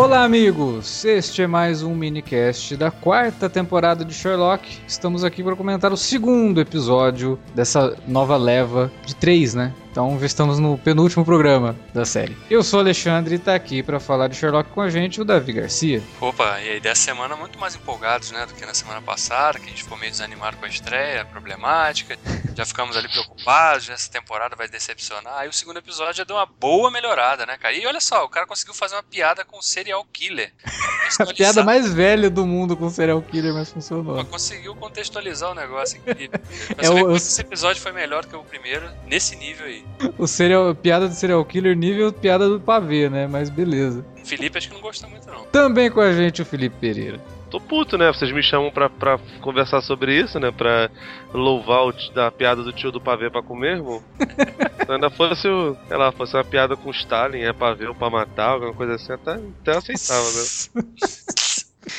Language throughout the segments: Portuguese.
Olá, amigos! Este é mais um minicast da quarta temporada de Sherlock. Estamos aqui para comentar o segundo episódio dessa nova leva de três, né? Então estamos no penúltimo programa da série. Eu sou o Alexandre e tá aqui para falar de Sherlock com a gente o Davi Garcia. Opa, e aí dessa semana muito mais empolgados, né, do que na semana passada, que a gente ficou meio desanimado com a estreia, problemática. Já ficamos ali preocupados, essa temporada vai decepcionar. Aí o segundo episódio já deu uma boa melhorada, né, cara? E olha só, o cara conseguiu fazer uma piada com o serial killer. a piada mais velha do mundo com serial killer, mas funcionou. Mas conseguiu contextualizar o negócio incrível. é o, esse episódio foi melhor que o primeiro, nesse nível aí. O serial, piada do serial killer nível piada do pavê, né? Mas beleza. Felipe acho que não gosta muito, não. Também com a gente o Felipe Pereira. Tô puto, né? Vocês me chamam pra, pra conversar sobre isso, né? Pra louvar o, da piada do tio do pavê pra comer, irmão. Se ainda fosse, sei lá, fosse uma piada com Stalin, é pavê ou pra matar, alguma coisa assim, até, até aceitável, né?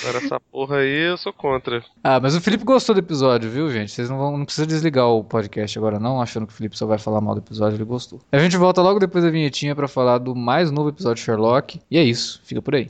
Agora essa porra aí eu sou contra. Ah, mas o Felipe gostou do episódio, viu, gente? Vocês não vão, não precisa desligar o podcast agora não, achando que o Felipe só vai falar mal do episódio, ele gostou. A gente volta logo depois da vinhetinha para falar do mais novo episódio de Sherlock. E é isso, fica por aí.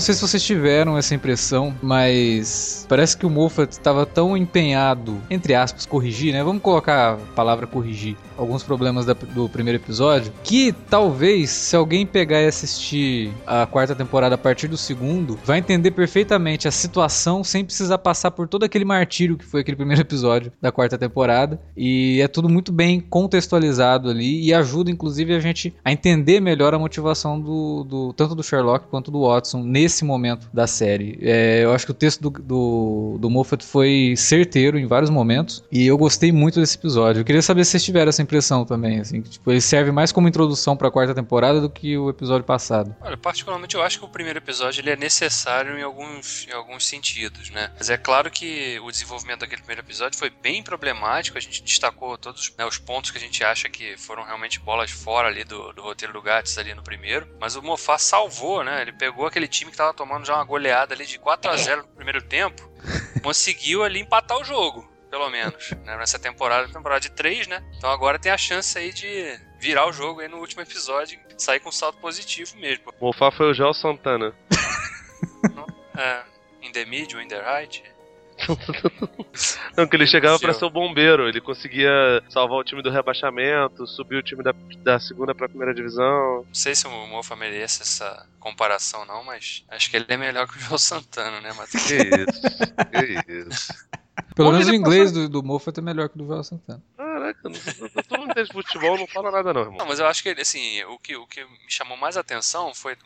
Não sei se vocês tiveram essa impressão, mas parece que o Moffat estava tão empenhado, entre aspas, corrigir, né? Vamos colocar a palavra corrigir alguns problemas da, do primeiro episódio, que talvez se alguém pegar e assistir a quarta temporada a partir do segundo, vai entender perfeitamente a situação sem precisar passar por todo aquele martírio que foi aquele primeiro episódio da quarta temporada. E é tudo muito bem contextualizado ali e ajuda inclusive a gente a entender melhor a motivação do, do tanto do Sherlock quanto do Watson nesse momento da série. É, eu acho que o texto do, do, do, Moffat foi certeiro em vários momentos e eu gostei muito desse episódio. Eu queria saber se vocês tiveram essa impressão também, assim, que, tipo, ele serve mais como introdução para a quarta temporada do que o episódio passado. Olha, particularmente eu acho que o primeiro episódio ele é necessário em alguns, em alguns sentidos, né? Mas é claro que o desenvolvimento daquele primeiro episódio foi bem problemático, a gente destacou todos né, os pontos que a gente acha que foram realmente bolas fora ali do, do roteiro do Gats ali no primeiro, mas o Moffat salvou, né? Ele pegou aquele time time que tava tomando já uma goleada ali de 4 a 0 no primeiro tempo, conseguiu ali empatar o jogo, pelo menos. Né? Nessa temporada, temporada de 3, né? Então agora tem a chance aí de virar o jogo aí no último episódio e sair com um salto positivo mesmo. O Mofá foi o Joel Santana. é, in the middle, in the right. Não, que ele chegava para ser o bombeiro, ele conseguia salvar o time do rebaixamento, subir o time da, da segunda pra primeira divisão. Não sei se o Mofa merece essa comparação, não, mas acho que ele é melhor que o João Santana, né, Matheus? Que isso, que isso. Pelo menos o inglês do, do Moffat é melhor que o do João Santana. Caraca, tu não entende futebol, não fala nada não, irmão. Não, mas eu acho que, assim, o que, o que me chamou mais atenção foi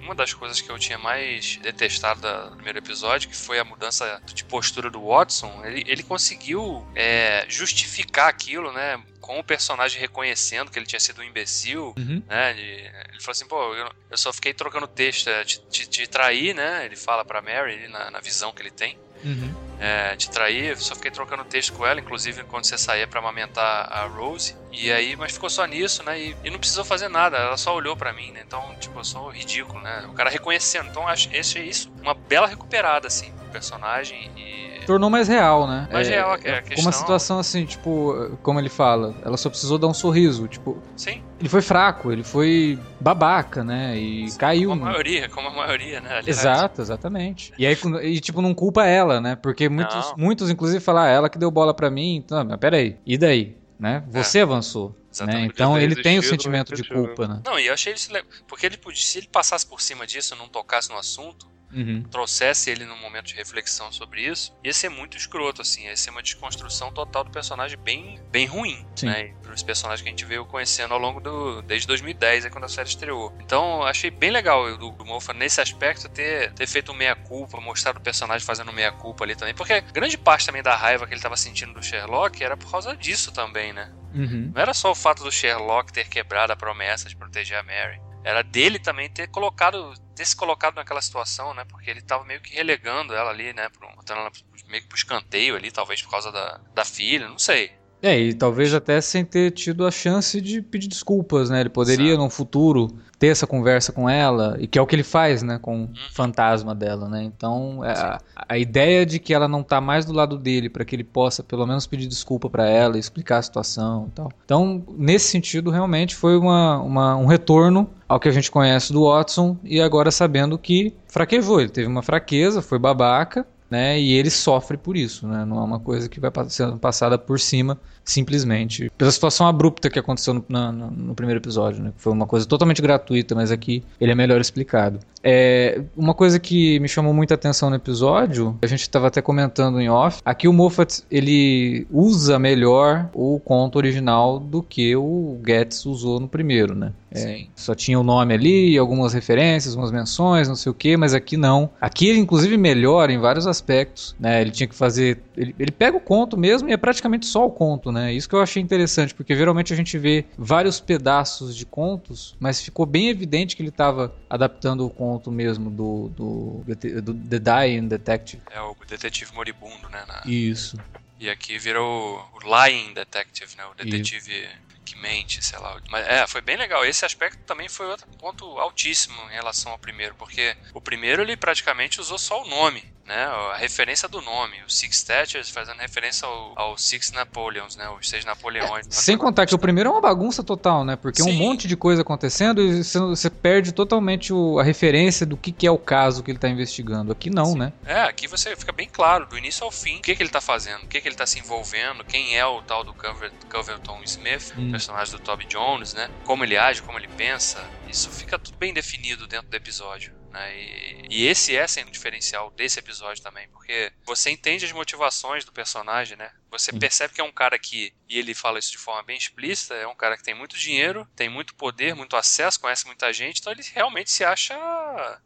uma das coisas que eu tinha mais detestado do primeiro episódio, que foi a mudança de postura do Watson. Ele, ele conseguiu é, justificar aquilo, né? com o personagem reconhecendo que ele tinha sido um imbecil, uhum. né? Ele, ele, falou assim, pô, eu, eu só fiquei trocando texto, é, te, te, te trair, né? Ele fala pra Mary, na, na visão que ele tem. Uhum é, te trair, só fiquei trocando texto com ela, inclusive quando você saía para amamentar a Rose. E aí, mas ficou só nisso, né? E, e não precisou fazer nada, ela só olhou para mim, né? Então, tipo, eu sou ridículo, né? O cara reconhecendo. Então, acho é isso, uma bela recuperada, assim, do personagem e tornou mais real, né? Mais é, real a, é, a questão. Uma situação assim, tipo, como ele fala, ela só precisou dar um sorriso, tipo. Sim. Ele foi fraco, ele foi babaca, né? E Sim, caiu. Como a maioria, como a maioria, né? Aliás. Exato, exatamente. E aí, e, tipo, não culpa ela, né? Porque muitos, muitos inclusive, falam, ah, ela que deu bola para mim, então, mas peraí, e daí? Né? Você é. avançou. Né? Então ele tem o sentimento de culpa, né? Não, e eu achei ele. Porque ele podia, se ele passasse por cima disso não tocasse no assunto, Uhum. trouxesse ele num momento de reflexão sobre isso, ia ser muito escroto, assim, ia ser uma desconstrução total do personagem bem, bem ruim, Sim. né? Dos personagens que a gente veio conhecendo ao longo do. desde 2010, é quando a série estreou. Então, achei bem legal do, do Moffat nesse aspecto ter, ter feito um meia-culpa, mostrado o personagem fazendo meia-culpa ali também, porque grande parte também da raiva que ele tava sentindo do Sherlock era por causa disso também, né? Uhum. Não era só o fato do Sherlock ter quebrado a promessa de proteger a Mary. Era dele também ter colocado, ter se colocado naquela situação, né? Porque ele tava meio que relegando ela ali, né? Botando ela meio que pro escanteio ali, talvez por causa da, da filha, não sei. É, e talvez até sem ter tido a chance de pedir desculpas, né? Ele poderia, Exato. no futuro, ter essa conversa com ela, e que é o que ele faz, né? Com Uhum. o fantasma dela, né? Então, é, a, a ideia de que ela não tá mais do lado dele, para que ele possa, pelo menos, pedir desculpa para ela, explicar a situação e tal. Então, nesse sentido, realmente foi uma, uma- um retorno ao que a gente conhece do Watson, e agora sabendo que fraquejou. Ele teve uma fraqueza, foi babaca, né? E ele sofre por isso, né? Não é uma coisa que vai sendo passada por cima simplesmente pela situação abrupta que aconteceu no, na- no- no primeiro episódio, né? Foi uma coisa totalmente gratuita, mas aqui ele é melhor explicado. É, uma coisa que me chamou muita atenção no episódio, a gente estava até comentando em off, aqui o Moffat ele usa melhor o conto original do que o Getz usou no primeiro, né? É, Sim. só tinha o nome ali, algumas referências, umas menções, não sei o que, mas aqui não. Aqui ele inclusive melhora em vários aspectos, né? Ele tinha que fazer, ele, ele pega o conto mesmo e é praticamente só o conto, né? Isso que eu achei interessante, porque geralmente a gente vê vários pedaços de contos, mas ficou bem evidente que ele estava adaptando o conto mesmo do, do, do The Dying Detective. É o detetive moribundo, né? na- Isso. E aqui virou o Lying Detective, né? O detetive que mente, sei lá. Mas é, foi bem legal. Esse aspecto também foi outro ponto altíssimo em relação ao primeiro, porque o primeiro ele praticamente usou só o nome, né? A referência do nome. O Six Thatchers fazendo referência ao, ao Six Napoleons, né? Os seis Napoleões. Sem contar que o primeiro é uma bagunça total, né? Porque é um Sim. monte de coisa acontecendo e você, perde totalmente o- a referência do que, que é o caso que ele tá investigando. Aqui não, Sim. né? É, aqui você fica bem claro, do início ao fim, o que, que ele tá fazendo, o que, que ele tá se envolvendo, quem é o tal do Culver- Culverton Smith, Hum. Personagem do Toby Jones, né? Como ele age, como ele pensa. Isso fica tudo bem definido dentro do episódio. Né? E, e esse é sendo o diferencial desse episódio também, porque você entende as motivações do personagem, né? Você percebe que é um cara que, e ele fala isso de forma bem explícita, é um cara que tem muito dinheiro, tem muito poder, muito acesso, conhece muita gente, então ele realmente se acha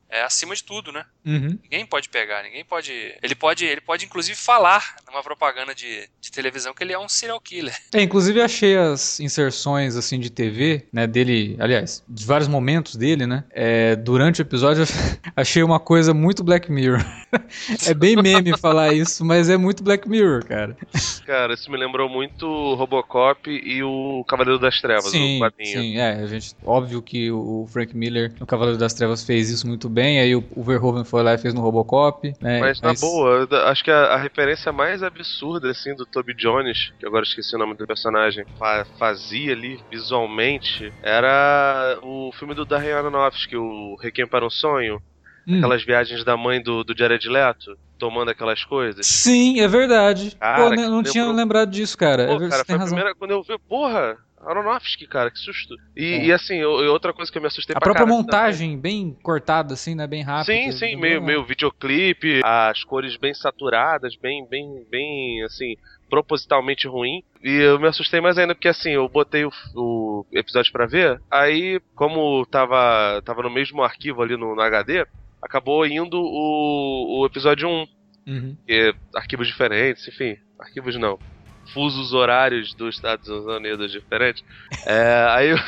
é, acima de tudo, né? Uhum. Ninguém pode pegar, ninguém pode. Ele pode, ele pode inclusive falar numa propaganda de, de televisão que ele é um serial killer. É, inclusive achei as inserções assim de TV, né, dele, aliás, de vários momentos dele, né, é, durante o episódio, achei uma coisa muito Black Mirror. é bem meme falar isso, mas é muito Black Mirror, cara. Cara, isso me lembrou muito o Robocop e o Cavaleiro das Trevas, sim, o quadrinho. sim, é, a gente, óbvio que o Frank Miller no Cavaleiro das Trevas fez isso muito bem, aí o, o Verhoeven foi lá e fez no Robocop, né, Mas na boa, acho que a, a referência mais absurda, assim, do Toby Jones, que agora esqueci o nome do personagem, fa- fazia ali visualmente, era o filme do Darren Aronofsky, o Requiem para um Sonho, Hum. aquelas viagens da mãe do, do Jared Leto, tomando aquelas coisas. Sim, é verdade. Cara, Pô, né, que não tinha lembrado disso, cara. Pô, é, cara, tem razão. primeira, quando eu vi, porra, Aronofsky, cara, que susto. E, É. e assim, eu- e outra coisa que eu me assustei A própria montagem bem cortada, assim, né? Bem rápida. Sim, sim, meio, meio videoclipe, as cores bem saturadas, bem, bem, bem, assim, propositalmente ruim. E eu me assustei mais ainda porque, assim, eu botei o, o episódio pra ver, aí, como tava, tava no mesmo arquivo ali no, no HD, acabou indo o, o episódio 1, Uhum. que é arquivos diferentes, enfim, arquivos não. Fusos horários dos Estados Unidos diferentes. É, aí eu, eu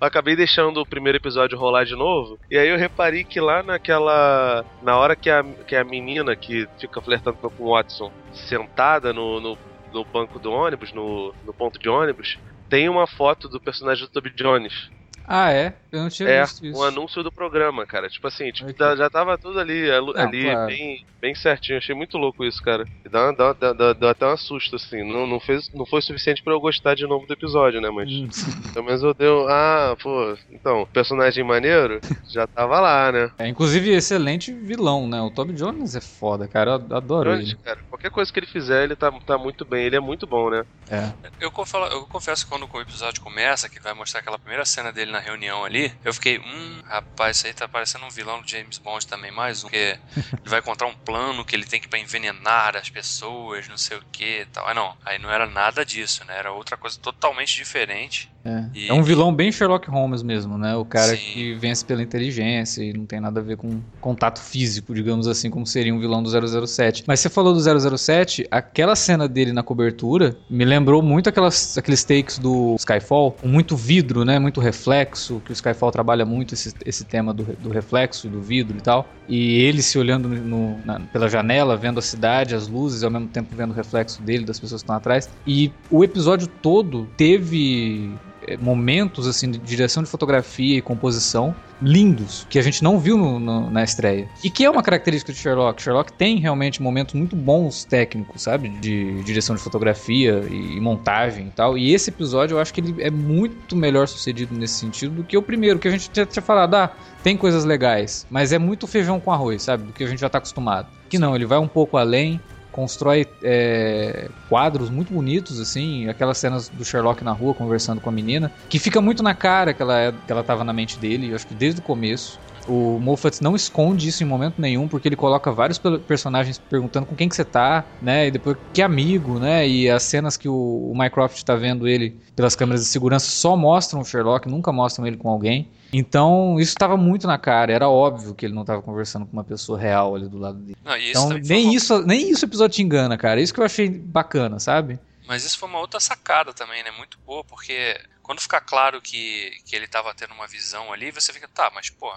acabei deixando o primeiro episódio rolar de novo. E aí eu reparei que lá naquela. Na hora que a, que a menina que fica flertando com o Watson sentada no, no, no banco do ônibus, no, no ponto de ônibus, tem uma foto do personagem do Toby Jones. Ah, é? Eu não tinha É, visto isso. um anúncio do programa, cara. Tipo assim, tipo, Ok. já, tava tudo ali, ali, Não, claro. bem, bem certinho. Achei muito louco isso, cara. E Dá, dá, dá, dá, dá até um susto, assim. Não, não, fez, não foi suficiente pra eu gostar de novo do episódio, né? Mas Hum. pelo menos eu deu. Ah, pô, então, personagem maneiro já tava lá, né? É, inclusive, excelente vilão, né? O Toby Jones é foda, cara. Eu adoro Grande, ele. cara. Qualquer coisa que ele fizer, ele tá, tá muito bem. Ele é muito bom, né? É. Eu confesso, eu confesso que quando o episódio começa, que vai mostrar aquela primeira cena dele ele na reunião ali, eu fiquei, hum, rapaz, isso aí tá parecendo um vilão do James Bond também, mais um, que ele vai encontrar um plano que ele tem que pra envenenar as pessoas, não sei o que e tal. Ah, não, aí não era nada disso, né? Era outra coisa totalmente diferente. É. E- é um vilão bem Sherlock Holmes mesmo, né? O cara Sim. que vence pela inteligência e não tem nada a ver com contato físico, digamos assim, como seria um vilão do 007. Mas você falou do 007, aquela cena dele na cobertura me lembrou muito aquelas, aqueles takes do Skyfall, com muito vidro, né? Muito reflexo, que o Skyfall trabalha muito esse, esse tema do, do reflexo do vidro e tal. E ele se olhando no- na- pela janela, vendo a cidade, as luzes, ao mesmo tempo vendo o reflexo dele, das pessoas que estão atrás. E o episódio todo teve momentos assim de direção de fotografia e composição lindos que a gente não viu no- no- na estreia e que é uma característica de Sherlock. Sherlock tem realmente momentos muito bons técnicos, sabe, de direção de fotografia e, e montagem e tal. E esse episódio eu acho que ele é muito melhor sucedido nesse sentido do que o primeiro, que a gente já tinha falado, ah, tem coisas legais, mas é muito feijão com arroz, sabe, do que a gente já tá acostumado. Que não, ele vai um pouco além constrói é, quadros muito bonitos, assim, aquelas cenas do Sherlock na rua conversando com a menina, que fica muito na cara que ela, é, que ela tava na mente dele, eu acho que desde o começo. O Moffat não esconde isso em momento nenhum, porque ele coloca vários pe- personagens perguntando com quem que você tá, né? E depois que amigo, né? E as cenas que o, o Mycroft tá vendo ele pelas câmeras de segurança só mostram o Sherlock, nunca mostram ele com alguém. Então, isso estava muito na cara, era óbvio que ele não estava conversando com uma pessoa real ali do lado dele. Não, Então, nem uma- isso, nem isso o episódio te engana, cara. Isso que eu achei bacana, sabe? Mas isso foi uma outra sacada também, né? Muito boa, porque quando fica claro que, que ele tava tendo uma visão ali, você fica, tá, mas pô,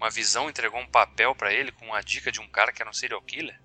uma visão entregou um papel pra ele com a dica de um cara que era um serial killer,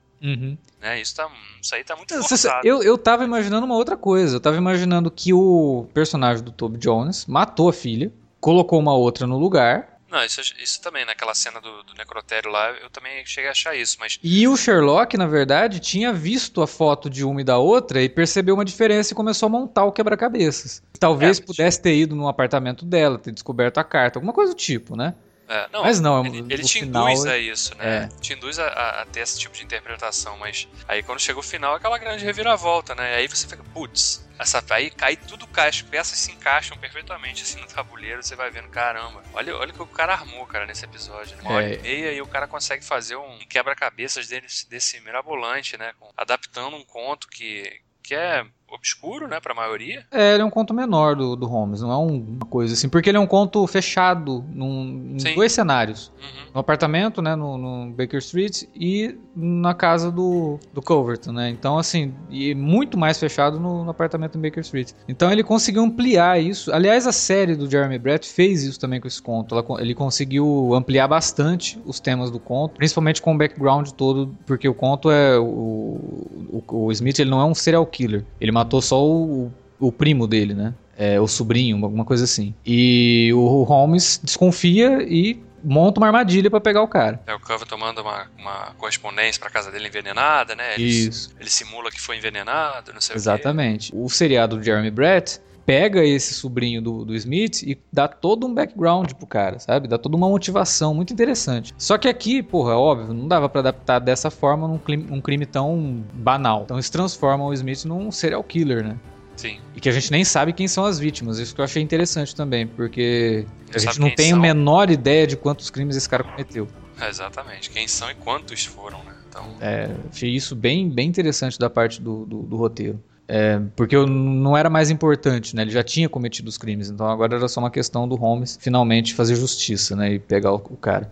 né? Isso, tá, isso aí tá muito forçado. Eu, eu tava imaginando uma outra coisa. Eu tava imaginando que o personagem do Toby Jones matou a filha, colocou uma outra no lugar. Não, isso, isso também, naquela cena do, do necrotério lá, eu também cheguei a achar isso, mas E o Sherlock, na verdade, tinha visto a foto de uma e da outra e percebeu uma diferença e começou a montar o quebra-cabeças. Talvez É, pudesse ter ido no apartamento dela, ter descoberto a carta, alguma coisa do tipo, né? É, não, Mas não, ele, ele no te induz a isso, né? é. Te induz a, a- ter esse tipo de interpretação, mas aí quando chega o final, é aquela grande reviravolta, né? Aí você fica, putz, essa, aí cai tudo, cai, as peças se encaixam perfeitamente assim no tabuleiro, você vai vendo, caramba, olha, olha o que o cara armou, cara, nesse episódio, né? Uma hora É. e meia e o cara consegue fazer um quebra-cabeças desse, desse mirabolante, né? Adaptando um conto que, que é obscuro, né, pra maioria. É, ele é um conto menor do, do Holmes, não é um- uma coisa assim, porque ele é um conto fechado num, em dois cenários. Uhum. No apartamento, né, no, no Baker Street e na casa do, do Culverton, né? Então, assim, e muito mais fechado no, no apartamento em Baker Street. Então ele conseguiu ampliar isso. Aliás, a série do Jeremy Brett fez isso também com esse conto. Ela ele conseguiu ampliar bastante os temas do conto, principalmente com o background todo, porque o conto é o, o, o Smith ele não é um serial killer. Ele matou só o, o primo dele, né? É, o sobrinho, alguma coisa assim. E o Holmes desconfia e monta uma armadilha pra pegar o cara. É, o Coverton manda uma, uma correspondência pra casa dele envenenada, né? Ele, Isso. ele simula que foi envenenado, não sei o quê. Exatamente. O seriado do Jeremy Brett pega esse sobrinho do, do Smith e dá todo um background pro cara, sabe? Dá toda uma motivação muito interessante. Só que aqui, porra, óbvio, não dava pra adaptar dessa forma num crime, um crime tão banal. Então eles transformam o Smith num serial killer, né? Sim. E que a gente nem sabe quem são as vítimas. Isso que eu achei interessante também, porque a gente não tem a são. menor ideia de quantos crimes esse cara cometeu. É, exatamente. Quem são e quantos foram, né? Então, É, achei isso bem, bem interessante da parte do, do, do roteiro. É, porque eu- não era mais importante, né? Ele já tinha cometido os crimes, então agora era só uma questão do Holmes finalmente fazer justiça, né? E pegar o, o cara.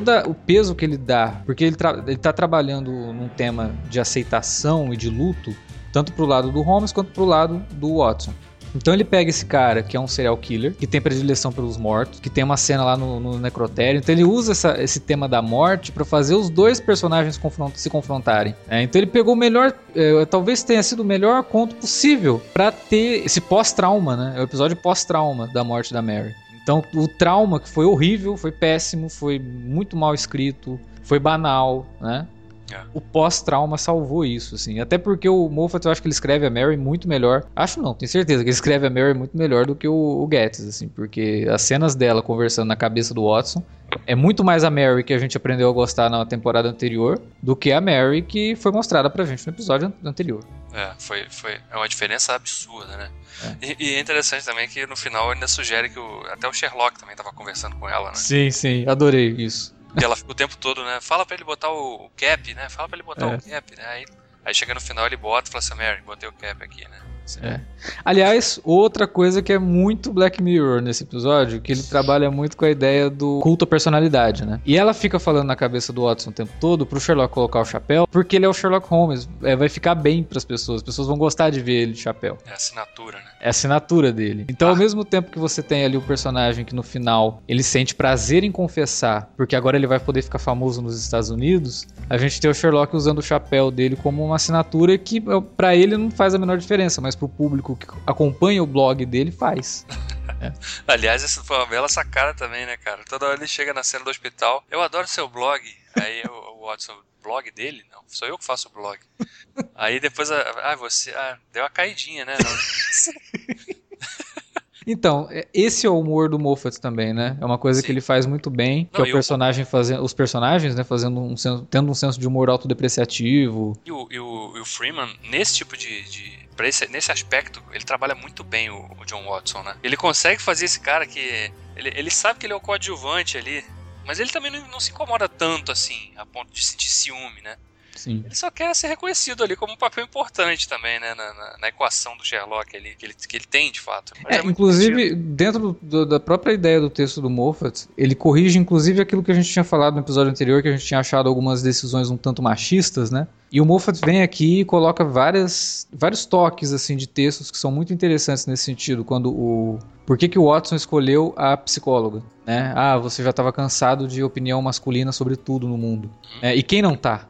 Todo o peso que ele dá, porque ele, tra ele tá trabalhando num tema de aceitação e de luto, tanto pro lado do Holmes quanto pro lado do Watson. Então ele pega esse cara que é um serial killer, que tem predileção pelos mortos, que tem uma cena lá no, no necrotério. Então ele usa essa- esse tema da morte pra fazer os dois personagens confront se confrontarem. É, então ele pegou o melhor, é, talvez tenha sido o melhor conto possível pra ter esse pós-trauma, né? É o episódio pós-trauma da morte da Mary. Então o trauma que foi horrível, foi péssimo, foi muito mal escrito, foi banal, né? É. O pós-trauma salvou isso, assim. Até porque o Moffat, eu acho que ele escreve a Mary muito melhor. Acho não, tenho certeza que ele escreve a Mary muito melhor do que o, o Getz, assim. Porque as cenas dela conversando na cabeça do Watson é muito mais a Mary que a gente aprendeu a gostar na temporada anterior do que a Mary que foi mostrada pra gente no episódio an- anterior. É, foi, foi é uma diferença absurda, né? E, e é interessante também que no final ainda sugere que o, até o Sherlock também tava conversando com ela, né? Sim, sim, adorei isso. E ela fica o tempo todo, né? Fala pra ele botar o cap, né? Fala pra ele botar É. o cap, né? Aí, aí chega no final ele bota e fala assim, Mary, botei o cap aqui, né? É. Aliás, outra coisa que é muito Black Mirror nesse episódio, que ele trabalha muito com a ideia do culto à personalidade, né? E ela fica falando na cabeça do Watson o tempo todo pro Sherlock colocar o chapéu, porque ele é o Sherlock Holmes, é, vai ficar bem pras pessoas, as pessoas vão gostar de ver ele de chapéu. É a assinatura, né? É a assinatura dele. Então, ao mesmo tempo que você tem ali o personagem que no final ele sente prazer em confessar, porque agora ele vai poder ficar famoso nos Estados Unidos, a gente tem o Sherlock usando o chapéu dele como uma assinatura que pra ele não faz a menor diferença, mas pro público que acompanha o blog dele faz. Aliás, essa foi uma bela sacada também, né, cara? Toda hora ele chega na cena do hospital, eu adoro seu blog. Aí o, o Watson, blog dele? Não, sou eu que faço o blog. Aí depois, a- ah, você, ah, deu uma caidinha, né? Então, é- esse é o humor do Moffat também, né? É uma coisa Sim. que ele faz muito bem, que Não, é o e o- personagem fazendo, os personagens, né, fazendo um senso, tendo um senso de humor autodepreciativo. E o, e o, e o Freeman, nesse tipo de. de esse, nesse aspecto, ele trabalha muito bem o, o John Watson, né? Ele consegue fazer esse cara que. Ele, ele sabe que ele é o coadjuvante ali, mas ele também não, não se incomoda tanto assim, a ponto de sentir ciúme, né? Sim. Ele só quer ser reconhecido ali como um papel importante também, né? Na, na- na equação do Sherlock ali, que ele, que ele tem de fato. É, muito inclusive, dentro do- da própria ideia do texto do Moffat, ele corrige inclusive aquilo que a gente tinha falado no episódio anterior, que a gente tinha achado algumas decisões um tanto machistas, né? E o Moffat vem aqui e coloca várias, vários toques assim de textos que são muito interessantes nesse sentido, quando o por que, que o Watson escolheu a psicóloga, né? Ah, você já estava cansado de opinião masculina sobre tudo no mundo. É, e quem não tá?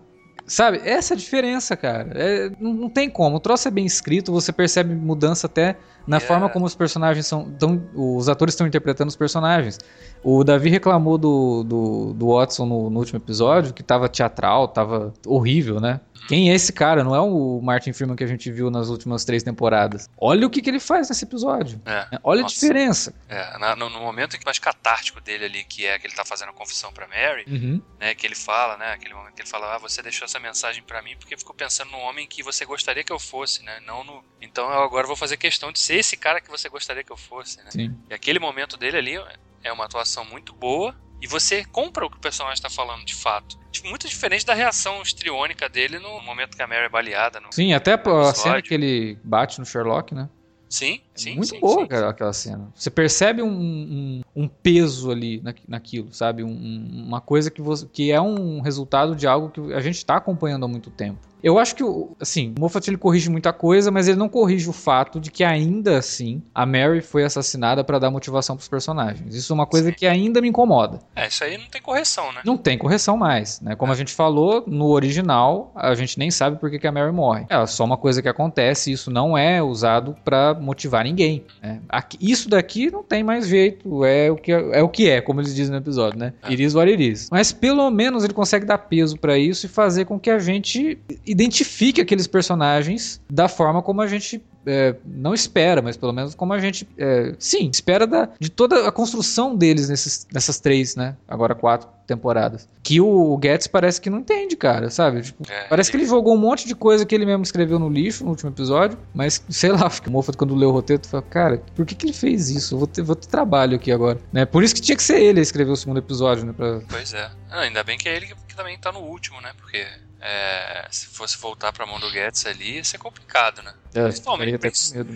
Sabe, essa é a diferença, cara. É, não, não tem como. O troço é bem escrito, você percebe mudança até na forma como os personagens são. Tão, os atores estão interpretando os personagens. O Davi reclamou do, do, do Watson no, no último episódio, que tava teatral, tava horrível, né? Quem é esse cara? Não é o Martin Freeman que a gente viu nas últimas três temporadas. Olha o que, que ele faz nesse episódio. É, Olha Nossa. a diferença. é, no, no momento em que mais catártico dele ali, que é que ele tá fazendo a confissão pra Mary, Uhum. né? Que ele fala, né? Aquele momento que ele fala, ah, você deixou essa mensagem pra mim porque ficou pensando no homem que você gostaria que eu fosse, né? Não no. Então eu agora vou fazer questão de ser esse cara que você gostaria que eu fosse, né? Sim. E aquele momento dele ali é uma atuação muito boa e você compra o que o personagem está falando de fato. Tipo, muito diferente da reação histriônica dele no momento que a Mary é baleada. Sim, até a cena que ele bate no Sherlock, né? Sim, sim. muito sim, boa sim. cara, aquela cena. Você percebe um, um, um peso ali na, naquilo, sabe? Um- um- uma coisa que, você, que é um resultado de algo que a gente está acompanhando há muito tempo. Eu acho que, o- assim, o Moffat ele corrige muita coisa, mas ele não corrige o fato de que ainda assim a Mary foi assassinada para dar motivação para os personagens. Isso é uma coisa Sim. que ainda me incomoda. É, isso aí não tem correção, né? Não tem correção mais, né? Como a gente falou, no original, a gente nem sabe por que, que a Mary morre. É só uma coisa que acontece e isso não é usado pra motivar ninguém. né? Aqui- isso daqui não tem mais jeito, é o que é, é o que é, como eles dizem no episódio, né? É. It is what it is. Mas pelo menos ele consegue dar peso pra isso e fazer com que a gente identifique aqueles personagens da forma como a gente é, não espera, mas pelo menos como a gente, é, sim, espera da, de toda a construção deles nesses, nessas três, né? Agora quatro temporadas. Que o Getz parece que não entende, cara, sabe? Tipo, É, parece que ele jogou um monte de coisa que ele mesmo escreveu no lixo no último episódio, mas sei lá, acho que o Moffat quando leu o roteiro, fala, cara, por que, que ele fez isso? Eu vou ter, vou ter trabalho aqui agora, né? Por isso que tinha que ser ele a escrever o segundo episódio, né? Pra... Pois é. Ah, ainda bem que é ele que, que também tá no último, né? Porque é, se fosse voltar pra mão do Guedes ali, ia ser complicado, né? É, Principalmente,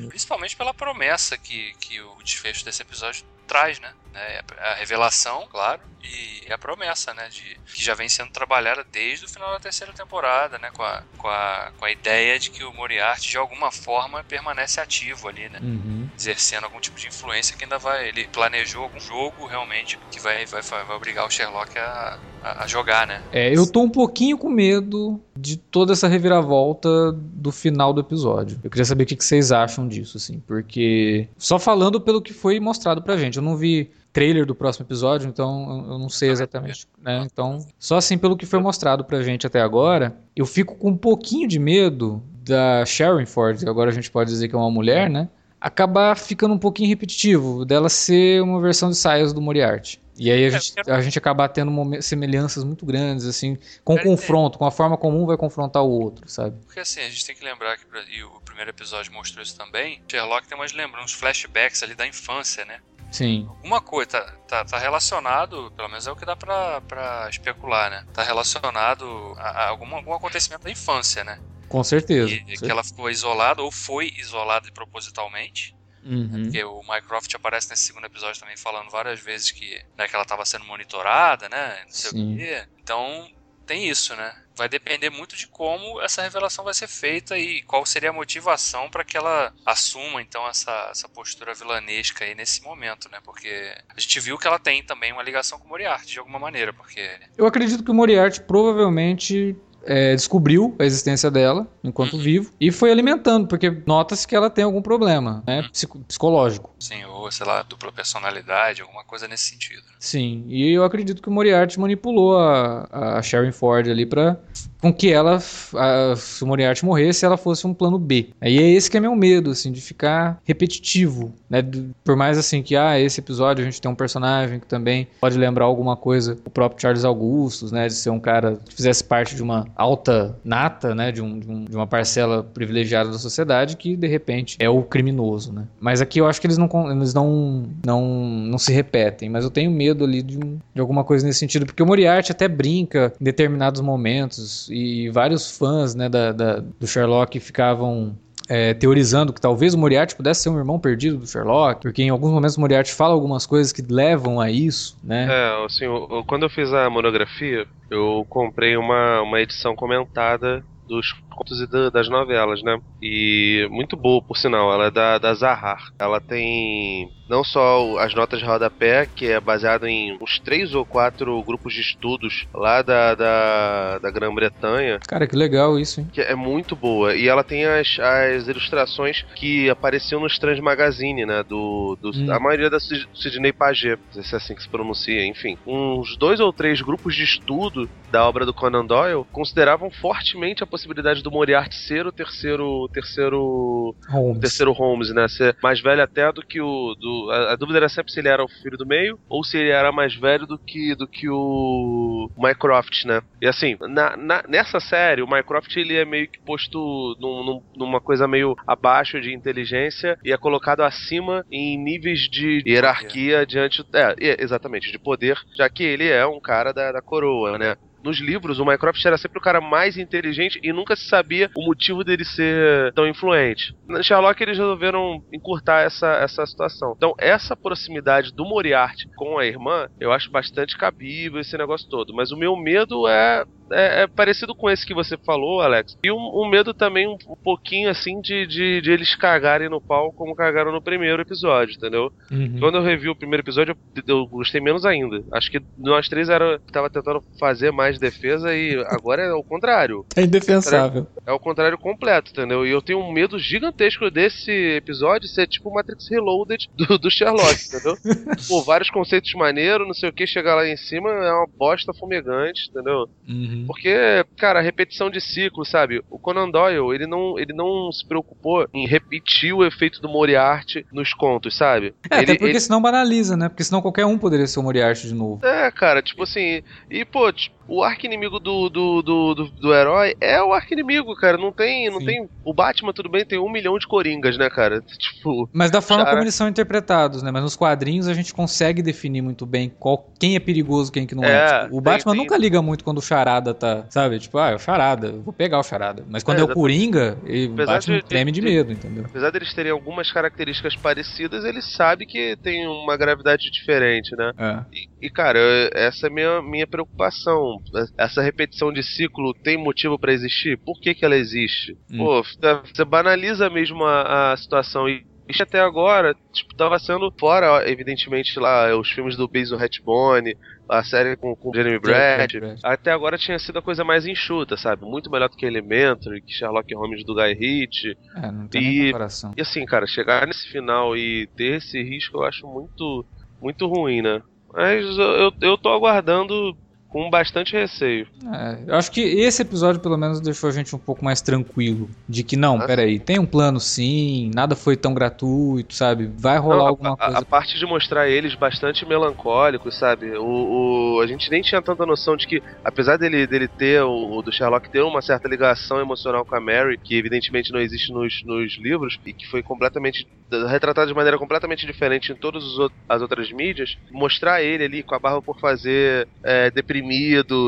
principalmente pela promessa que, que o desfecho desse episódio traz, né? É, A revelação, claro, e a promessa, né? De, que já vem sendo trabalhada desde o final da terceira temporada, né? Com a, com a, com a ideia de que o Moriarty, de alguma forma, permanece ativo ali, né? Uhum. Exercendo algum tipo de influência que ainda vai. Ele planejou algum jogo realmente que vai, vai, vai obrigar o Sherlock a, a, a jogar, né? É, eu tô um pouquinho com medo de toda essa reviravolta do final do episódio. Eu queria saber o que vocês acham disso, assim, porque só falando pelo que foi mostrado pra gente, eu não vi trailer do próximo episódio, então eu não sei exatamente, né? Então, só assim pelo que foi mostrado pra gente até agora, eu fico com um pouquinho de medo da Sharon Ford, que agora a gente pode dizer que é uma mulher, né? Acabar ficando um pouquinho repetitivo, dela ser uma versão de saias do Moriarty. E aí a, é, gente, a gente acaba tendo semelhanças muito grandes, assim, com o confronto, com a forma como um vai confrontar o outro, sabe? Porque assim, a gente tem que lembrar que, e o primeiro episódio mostrou isso também, Sherlock tem umas lembranças, uns flashbacks ali da infância, né? Sim. Alguma coisa tá, tá, tá, relacionado, pelo menos é o que dá pra, pra especular, né? Tá relacionado a, a algum, algum acontecimento da infância, né? Com certeza. E, que ela ficou isolada ou foi isolada propositalmente. Uhum. Porque o Mycroft aparece nesse segundo episódio também falando várias vezes que, né, que ela estava sendo monitorada, né? Não sei Sim. o quê. Então tem isso, né? Vai depender muito de como essa revelação vai ser feita e qual seria a motivação para que ela assuma então essa, essa postura vilanesca aí nesse momento, né? Porque a gente viu que ela tem também uma ligação com o Moriarty de alguma maneira, porque eu acredito que o Moriarty provavelmente é, descobriu a existência dela enquanto uhum. vivo e foi alimentando, porque nota-se que ela tem algum problema né, uhum. psicológico. Sim, sei lá, dupla personalidade, alguma coisa nesse sentido. Sim, e eu acredito que o Moriarty manipulou a, a Sharon Ford ali para com que ela, a, se o Moriarty morresse, ela fosse um plano B. E é esse que é meu medo, assim, de ficar repetitivo, né? Por mais assim que, ah, esse episódio a gente tem um personagem que também pode lembrar alguma coisa, o próprio Charles Augustus, né? De ser um cara que fizesse parte de uma alta nata, né? De, um, de, um, de uma parcela privilegiada da sociedade que, de repente, é o criminoso, né? Mas aqui eu acho que eles não, eles não, não, não se repetem, mas eu tenho medo ali de, de alguma coisa nesse sentido, porque o Moriarty até brinca em determinados momentos e vários fãs né, da, da do Sherlock ficavam é, teorizando que talvez o Moriarty pudesse ser um irmão perdido do Sherlock, porque em alguns momentos o Moriarty fala algumas coisas que levam a isso, né? É, assim, eu, eu, quando eu fiz a monografia, eu comprei uma, uma edição comentada dos contos e da, das novelas, né? E muito boa, por sinal. Ela é da, da Zahar. Ela tem não só as notas de rodapé, que é baseado em uns três ou quatro grupos de estudos lá da, da, da Grã-Bretanha. Cara, que legal isso, hein? Que é muito boa. E ela tem as, as ilustrações que apareciam no Strange Magazine, né? Do, do hum. A maioria da Sidney Paget, não sei se é assim que se pronuncia, enfim. Uns dois ou três grupos de estudo da obra do Conan Doyle consideravam fortemente a possibilidade do Moriarty ser o terceiro terceiro Holmes, terceiro Holmes né? Ser mais velho até do que o do, a, a, dúvida era sempre se ele era o filho do meio ou se ele era mais velho do que do que o Mycroft, né? E assim, na, na, nessa série o Mycroft ele é meio que posto num, num, numa coisa meio abaixo de inteligência e é colocado acima em níveis de hierarquia diante é, exatamente de poder, já que ele é um cara da, da coroa, né? Nos livros, o Mycroft era sempre o cara mais inteligente e nunca se sabia o motivo dele ser tão influente. Na Sherlock eles resolveram encurtar essa, essa situação. Então, essa proximidade do Moriarty com a irmã, eu acho bastante cabível esse negócio todo. Mas o meu medo é é, é, parecido com esse que você falou, Alex. E um, um medo também um, um, pouquinho assim de, de, de, eles cagarem no pau como cagaram no primeiro episódio, entendeu? Uhum. Quando eu revi o primeiro episódio, eu, eu, gostei menos ainda. Acho que nós três era tava tentando fazer mais defesa e agora é o contrário. É indefensável. É o contrário completo, entendeu? E eu tenho um medo gigantesco desse episódio ser tipo Matrix Reloaded do, do Sherlock, entendeu? Pô, vários conceitos maneiros, não sei o que, chegar lá em cima é uma bosta fumegante, entendeu? Uhum. Uhum. Porque, cara, repetição de ciclo, sabe? O Conan Doyle, ele não, ele não se preocupou em repetir o efeito do Moriarty nos contos, sabe? É, ele, até porque ele... senão banaliza, né? Porque senão qualquer um poderia ser o Moriarty de novo. É, cara, tipo assim. E, pô, tipo, o arco-inimigo do, do, do, do, do herói é o arco-inimigo, cara. Não tem, não tem. O Batman, tudo bem, tem um milhão de coringas, né, cara? Tipo. Mas da forma como eles são interpretados, né? Mas nos quadrinhos a gente consegue definir muito bem qual, quem é perigoso quem que não é. é. Tipo, o Batman tem, nunca liga muito quando o Charada tá. Sabe? Tipo, ah, é o Charada, vou pegar o Charada. Mas quando é, é o Coringa, o Batman de, treme de, de, medo, entendeu? Apesar deles terem algumas características parecidas, ele sabe que tem uma gravidade diferente, né? É. E, e, cara, essa é a minha, minha preocupação. Essa repetição de ciclo tem motivo para existir? Por que, que ela existe? Hum. Pô, você banaliza mesmo a, a situação e Isso até agora, tipo, tava sendo fora, evidentemente, lá os filmes do Basil Hatbone, a série com, com Jeremy Brad, até agora tinha sido a coisa mais enxuta, sabe? Muito melhor do que Elementary, que Sherlock Holmes do Guy Ritchie. É, não tem e, comparação. E assim, cara, chegar nesse final e ter esse risco eu acho muito, muito ruim, né? Mas eu, eu tô aguardando com bastante receio. É, eu acho que esse episódio, pelo menos, deixou a gente um pouco mais tranquilo. De que, não, ah, peraí, tem um plano sim, nada foi tão gratuito, sabe? Vai rolar não, alguma a, coisa. A, parte de mostrar eles bastante melancólicos, sabe? O, o, a gente nem tinha tanta noção de que, apesar dele, dele ter, o, do Sherlock ter uma certa ligação emocional com a Mary, que evidentemente não existe nos, nos livros, e que foi completamente retratado de maneira completamente diferente em todas as outras mídias, mostrar ele ali com a barba por fazer é, deprimido,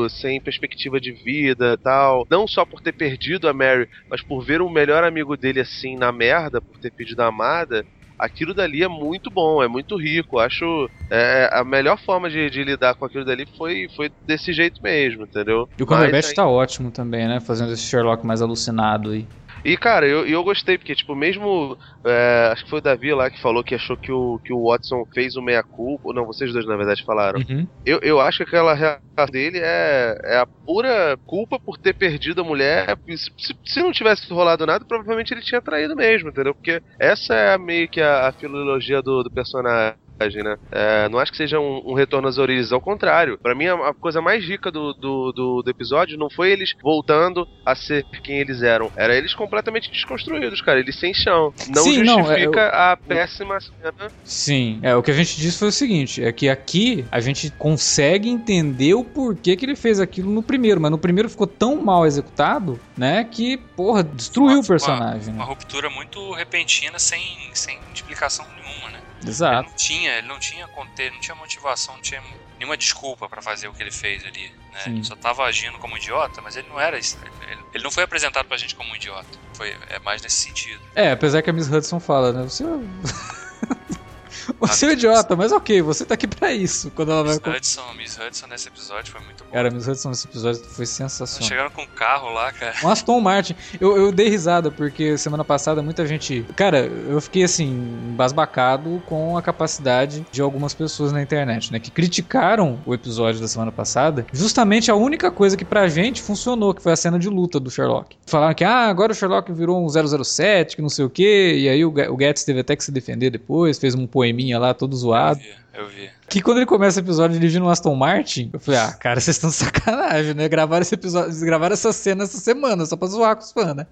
sem perspectiva de vida tal, não só por ter perdido a Mary, mas por ver o melhor amigo dele assim na merda, por ter pedido a amada, aquilo dali é muito bom, é muito rico. Acho é, a melhor forma de, de, lidar com aquilo dali foi, foi desse jeito mesmo, entendeu? E o Cumberbatch tá ótimo também, né? Fazendo esse Sherlock mais alucinado aí. E, cara, eu, eu gostei, porque, tipo, mesmo. É, acho que foi o Davi lá que falou que achou que o, que o Watson fez o meia-culpa. Não, vocês dois, na verdade, falaram. Uhum. Eu, eu acho que aquela reação dele é, é a pura culpa por ter perdido a mulher. Se, se não tivesse rolado nada, provavelmente ele tinha traído mesmo, entendeu? Porque essa é meio que a, a filologia do, do personagem né? É, não acho que seja um, um, retorno às origens, ao contrário. para mim, a, a, coisa mais rica do, do, do, do, episódio não foi eles voltando a ser quem eles eram, era eles completamente desconstruídos, cara. Eles sem chão. Não Sim, justifica não, é, eu, a péssima cena. Sim, é, o que a gente disse foi o seguinte: é que aqui a gente consegue entender o porquê que ele fez aquilo no primeiro, mas no primeiro ficou tão mal executado, né, que, porra, destruiu uma, o personagem. Uma, né? uma ruptura muito repentina, sem, sem explicação nenhuma, né? Exato. Ele não tinha, ele não tinha conter, não tinha motivação, não tinha nenhuma desculpa para fazer o que ele fez ali. Né? Ele só tava agindo como idiota, mas ele não era. Ele, ele, não foi apresentado pra gente como um idiota. Foi, é mais nesse sentido. É, apesar que a Miss Hudson fala, né? Você. Você é um idiota, mas ok, você tá aqui pra isso. Quando ela Miss vai... Hudson, Miss Hudson nesse episódio foi muito bom. Cara, Miss Hudson nesse episódio foi sensacional. Chegaram com um carro lá, cara. Um Aston Martin. Eu, eu dei risada, porque semana passada muita gente. Cara, eu fiquei assim, embasbacado com a capacidade de algumas pessoas na internet, né? Que criticaram o episódio da semana passada. Justamente a única coisa que pra gente funcionou, que foi a cena de luta do Sherlock. Falaram que, ah, agora o Sherlock virou um 007, que não sei o quê. E aí o, o Getz teve até que se defender depois, fez um lá todo zoado. Eu vi, eu vi. Que quando ele começa o episódio dirigindo um Aston Martin, eu falei, ah, cara, vocês estão de sacanagem, né? Gravaram esse episódio, gravaram essa cena essa semana, só pra zoar com os fãs, né?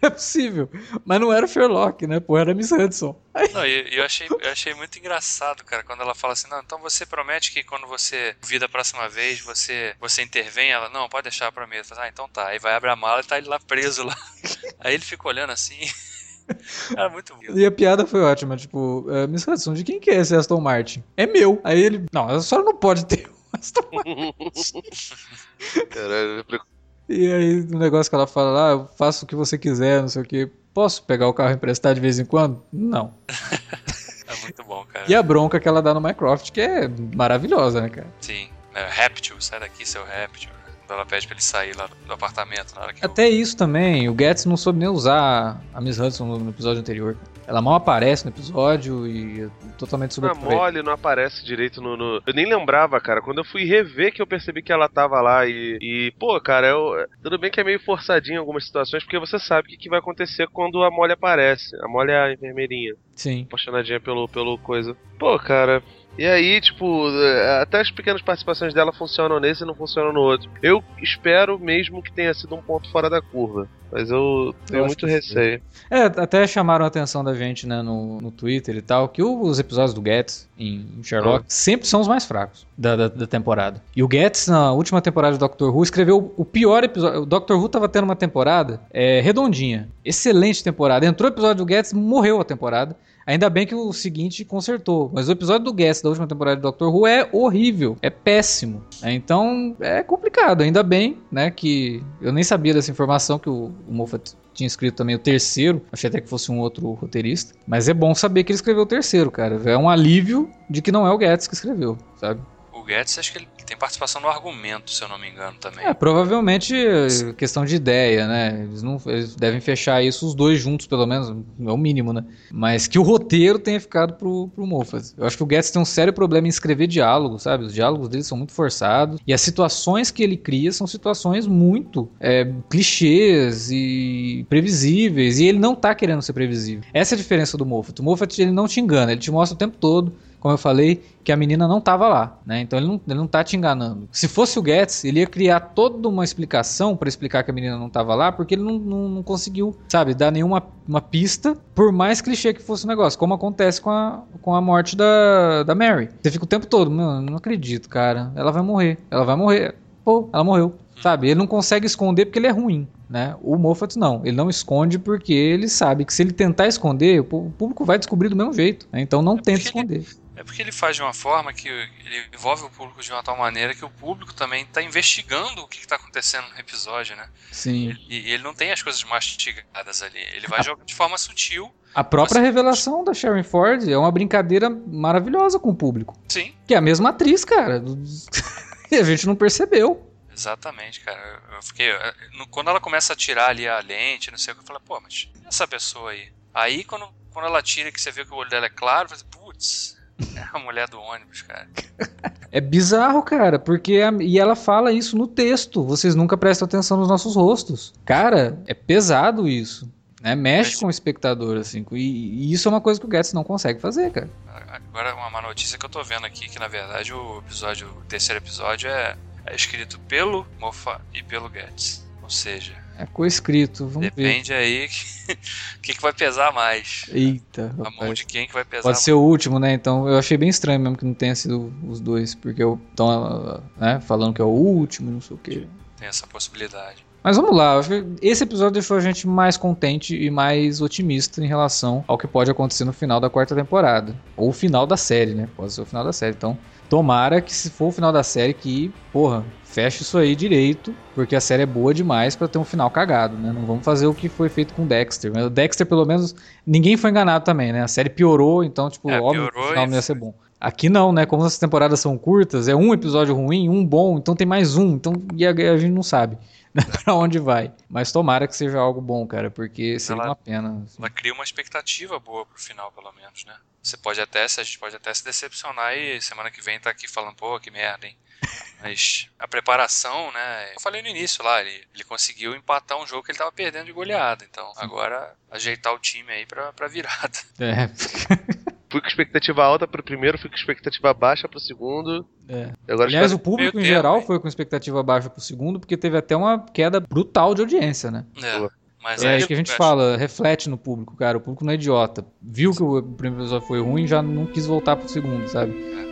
Não é possível. Mas não era o Sherlock, né? Pô, era a Miss Hudson. Aí... Não, eu, eu, achei, eu achei muito engraçado, cara, quando ela fala assim, não, então você promete que quando você vir da próxima vez, você, você intervém? Ela, não, pode deixar pra mim. Ah, então tá. Aí vai abrir a mala e tá ele lá preso lá. Aí ele fica olhando assim... Cara, muito bom. E a piada foi ótima, tipo, uh, Miss Hudson, de quem que é esse Aston Martin? É meu. Aí ele, não, a senhora não pode ter um Aston Martin. Caralho, e aí, o negócio que ela fala lá, ah, eu faço o que você quiser, não sei o que. Posso pegar o carro emprestado de vez em quando? Não. é muito bom, cara. E a bronca que ela dá no Minecraft, que é maravilhosa, né, cara? Sim. É, réptil, sai daqui, seu réptil ela pede pra ele sair lá do apartamento na hora que Até eu... isso também, o Getz não soube nem usar a Miss Hudson no episódio anterior. Ela mal aparece no episódio e é totalmente subaproveitada. Não, mole, não aparece direito no, no, Eu nem lembrava, cara. Quando eu fui rever que eu percebi que ela tava lá e. e pô, cara, eu... tudo bem que é meio forçadinho em algumas situações, porque você sabe o que, que vai acontecer quando a mole aparece. A mole é a enfermeirinha. Sim. Apaixonadinha pelo, pelo coisa. Pô, cara. E aí, tipo, até as pequenas participações dela funcionam nesse e não funcionam no outro. Eu espero mesmo que tenha sido um ponto fora da curva. Mas eu tenho eu muito receio. É, até chamaram a atenção da gente, né, no, no Twitter e tal, que os episódios do Getz em Sherlock sempre são os mais fracos da, da, da, temporada. E o Getz, na última temporada de Doctor Who, escreveu o pior episódio. O Doctor Who tava tendo uma temporada é, redondinha. Excelente temporada. Entrou o episódio do Getz, morreu a temporada. Ainda bem que o seguinte consertou. Mas o episódio do Guest da última temporada de Doctor Who é horrível. É péssimo. Né? Então é complicado. Ainda bem, né? Que eu nem sabia dessa informação que o, o Moffat tinha escrito também o terceiro. Achei até que fosse um outro roteirista. Mas é bom saber que ele escreveu o terceiro, cara. É um alívio de que não é o Guedes que escreveu, sabe? O, o Getz, acho que ele tem participação no argumento, se eu não me engano também. É, provavelmente eh, questão de ideia, né? Eles, não, eles devem fechar isso os dois juntos, pelo menos, é o mínimo, né? Mas que o roteiro tenha ficado pro, pro Moffat. Eu acho que o Getz tem um sério problema em escrever diálogo, sabe? Os diálogos dele são muito forçados e as situações que ele cria são situações muito é, clichês e previsíveis e ele não tá querendo ser previsível. Essa é a diferença do Moffat. O Moffat ele não te engana, ele te mostra o tempo todo como eu falei, que a menina não estava lá, né? Então ele não, ele não tá te enganando. Se fosse o Getz, ele ia criar toda uma explicação para explicar que a menina não estava lá, porque ele não, não, não, conseguiu, sabe, dar nenhuma uma pista, por mais clichê que fosse o negócio, como acontece com a, com a morte da, da Mary. Você fica o tempo todo, mano, não acredito, cara, ela vai morrer, ela vai morrer. Pô, ela morreu. Sabe, ele não consegue esconder porque ele é ruim, né? O Moffat não, ele não esconde porque ele sabe que se ele tentar esconder, o público vai descobrir do mesmo jeito, né? Então não é tenta esconder. Ele é porque ele faz de uma forma que ele envolve o público de uma tal maneira que o público também está investigando o que está acontecendo no episódio, né? Sim. E ele não tem as coisas mastigadas ali. Ele vai jogar de forma sutil. A própria mas... revelação da Sharon Ford é uma brincadeira maravilhosa com o público. Sim. Que é a mesma atriz, cara. e a gente não percebeu. Exatamente, cara. Eu fiquei. Quando ela começa a tirar ali a lente, não sei o que, eu falei, pô, mas essa pessoa aí? Aí quando, quando ela tira que você vê que o olho dela é claro, você putz, é a mulher do ônibus, cara. É bizarro, cara, porque a, e ela fala isso no texto. Vocês nunca prestam atenção nos nossos rostos. Cara, é pesado isso. Né? Mexe Mas, com o espectador, assim. E, e, isso é uma coisa que o Getz não consegue fazer, cara. Agora, uma má notícia que eu tô vendo aqui, que na verdade o episódio, o terceiro episódio é, é escrito pelo Moffat e pelo Getz. Ou seja, é co-escrito, vamos Depende ver. aí o que, que vai pesar mais. Eita. A mão de quem que vai pesar Pode mais. ser o último, né? Então eu achei bem estranho mesmo que não tenha sido os dois, porque estão né, falando que é o último, não sei o quê. Tem essa possibilidade. Mas vamos lá, esse episódio deixou a gente mais contente e mais otimista em relação ao que pode acontecer no final da quarta temporada. Ou o final da série, né? Pode ser o final da série. Então, tomara que se for o final da série, que, porra, fecha isso aí direito, porque a série é boa demais para ter um final cagado, né? Não vamos fazer o que foi feito com Dexter. Mas o Dexter, pelo menos, ninguém foi enganado também, né? A série piorou, então, tipo, é, óbvio que o final não ia ser bom. Aqui não, né? Como as temporadas são curtas, é um episódio ruim, um bom, então tem mais um, então e a, a gente não sabe pra onde vai. Mas tomara que seja algo bom, cara, porque seria ela, uma pena. Assim. Ela cria uma expectativa boa pro final, pelo menos, né? Você pode até, a gente pode até se decepcionar e semana que vem tá aqui falando, pô, que merda, hein? Mas a preparação, né? Eu falei no início lá, ele, ele conseguiu empatar um jogo que ele tava perdendo de goleada. Então, agora ajeitar o time aí pra, pra virada. É. fui com expectativa alta pro primeiro, fui com expectativa baixa pro segundo. É. Agora Aliás, o público em geral foi com expectativa baixa pro segundo, porque teve até uma queda brutal de audiência, né? É. Mas é, é isso que a gente fala, reflete no público, cara. O público não é idiota. Viu que o primeiro episódio foi ruim já não quis voltar pro segundo, sabe? É.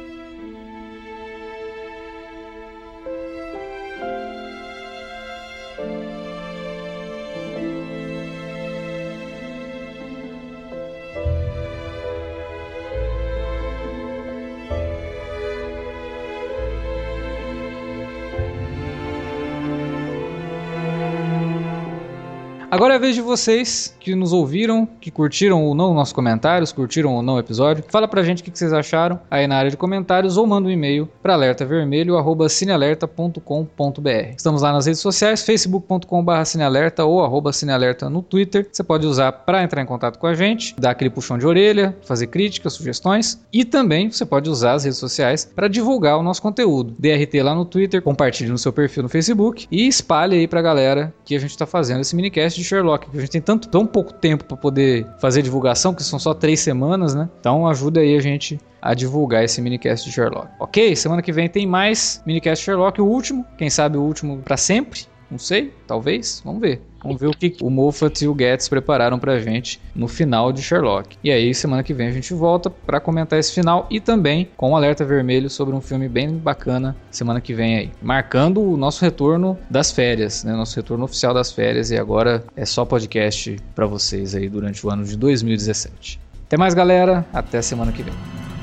Agora é a vez de vocês que nos ouviram, que curtiram ou não nossos comentários, curtiram ou não o episódio. Fala pra gente o que vocês acharam aí na área de comentários ou manda um e-mail para alertavermelho@cinealerta.com.br. Estamos lá nas redes sociais, facebook.com/cinealerta ou arroba cinealerta no Twitter. Você pode usar para entrar em contato com a gente, dar aquele puxão de orelha, fazer críticas, sugestões e também você pode usar as redes sociais para divulgar o nosso conteúdo. DRT lá no Twitter, compartilhe no seu perfil no Facebook e espalhe aí pra galera que a gente está fazendo esse minicast de Sherlock. A gente tem tanto, tão pouco tempo para poder fazer divulgação, que são só três semanas, né? Então ajuda aí a gente a divulgar esse minicast de Sherlock. Ok? Semana que vem tem mais minicast Sherlock, o último. Quem sabe o último para sempre. Não sei, talvez. Vamos ver. Vamos ver o que o Moffat e o Getz prepararam pra gente no final de Sherlock. E aí, semana que vem a gente volta para comentar esse final e também com um alerta vermelho sobre um filme bem bacana semana que vem aí. Marcando o nosso retorno das férias, né? Nosso retorno oficial das férias e agora é só podcast para vocês aí durante o ano de 2017. Até mais, galera. Até semana que vem.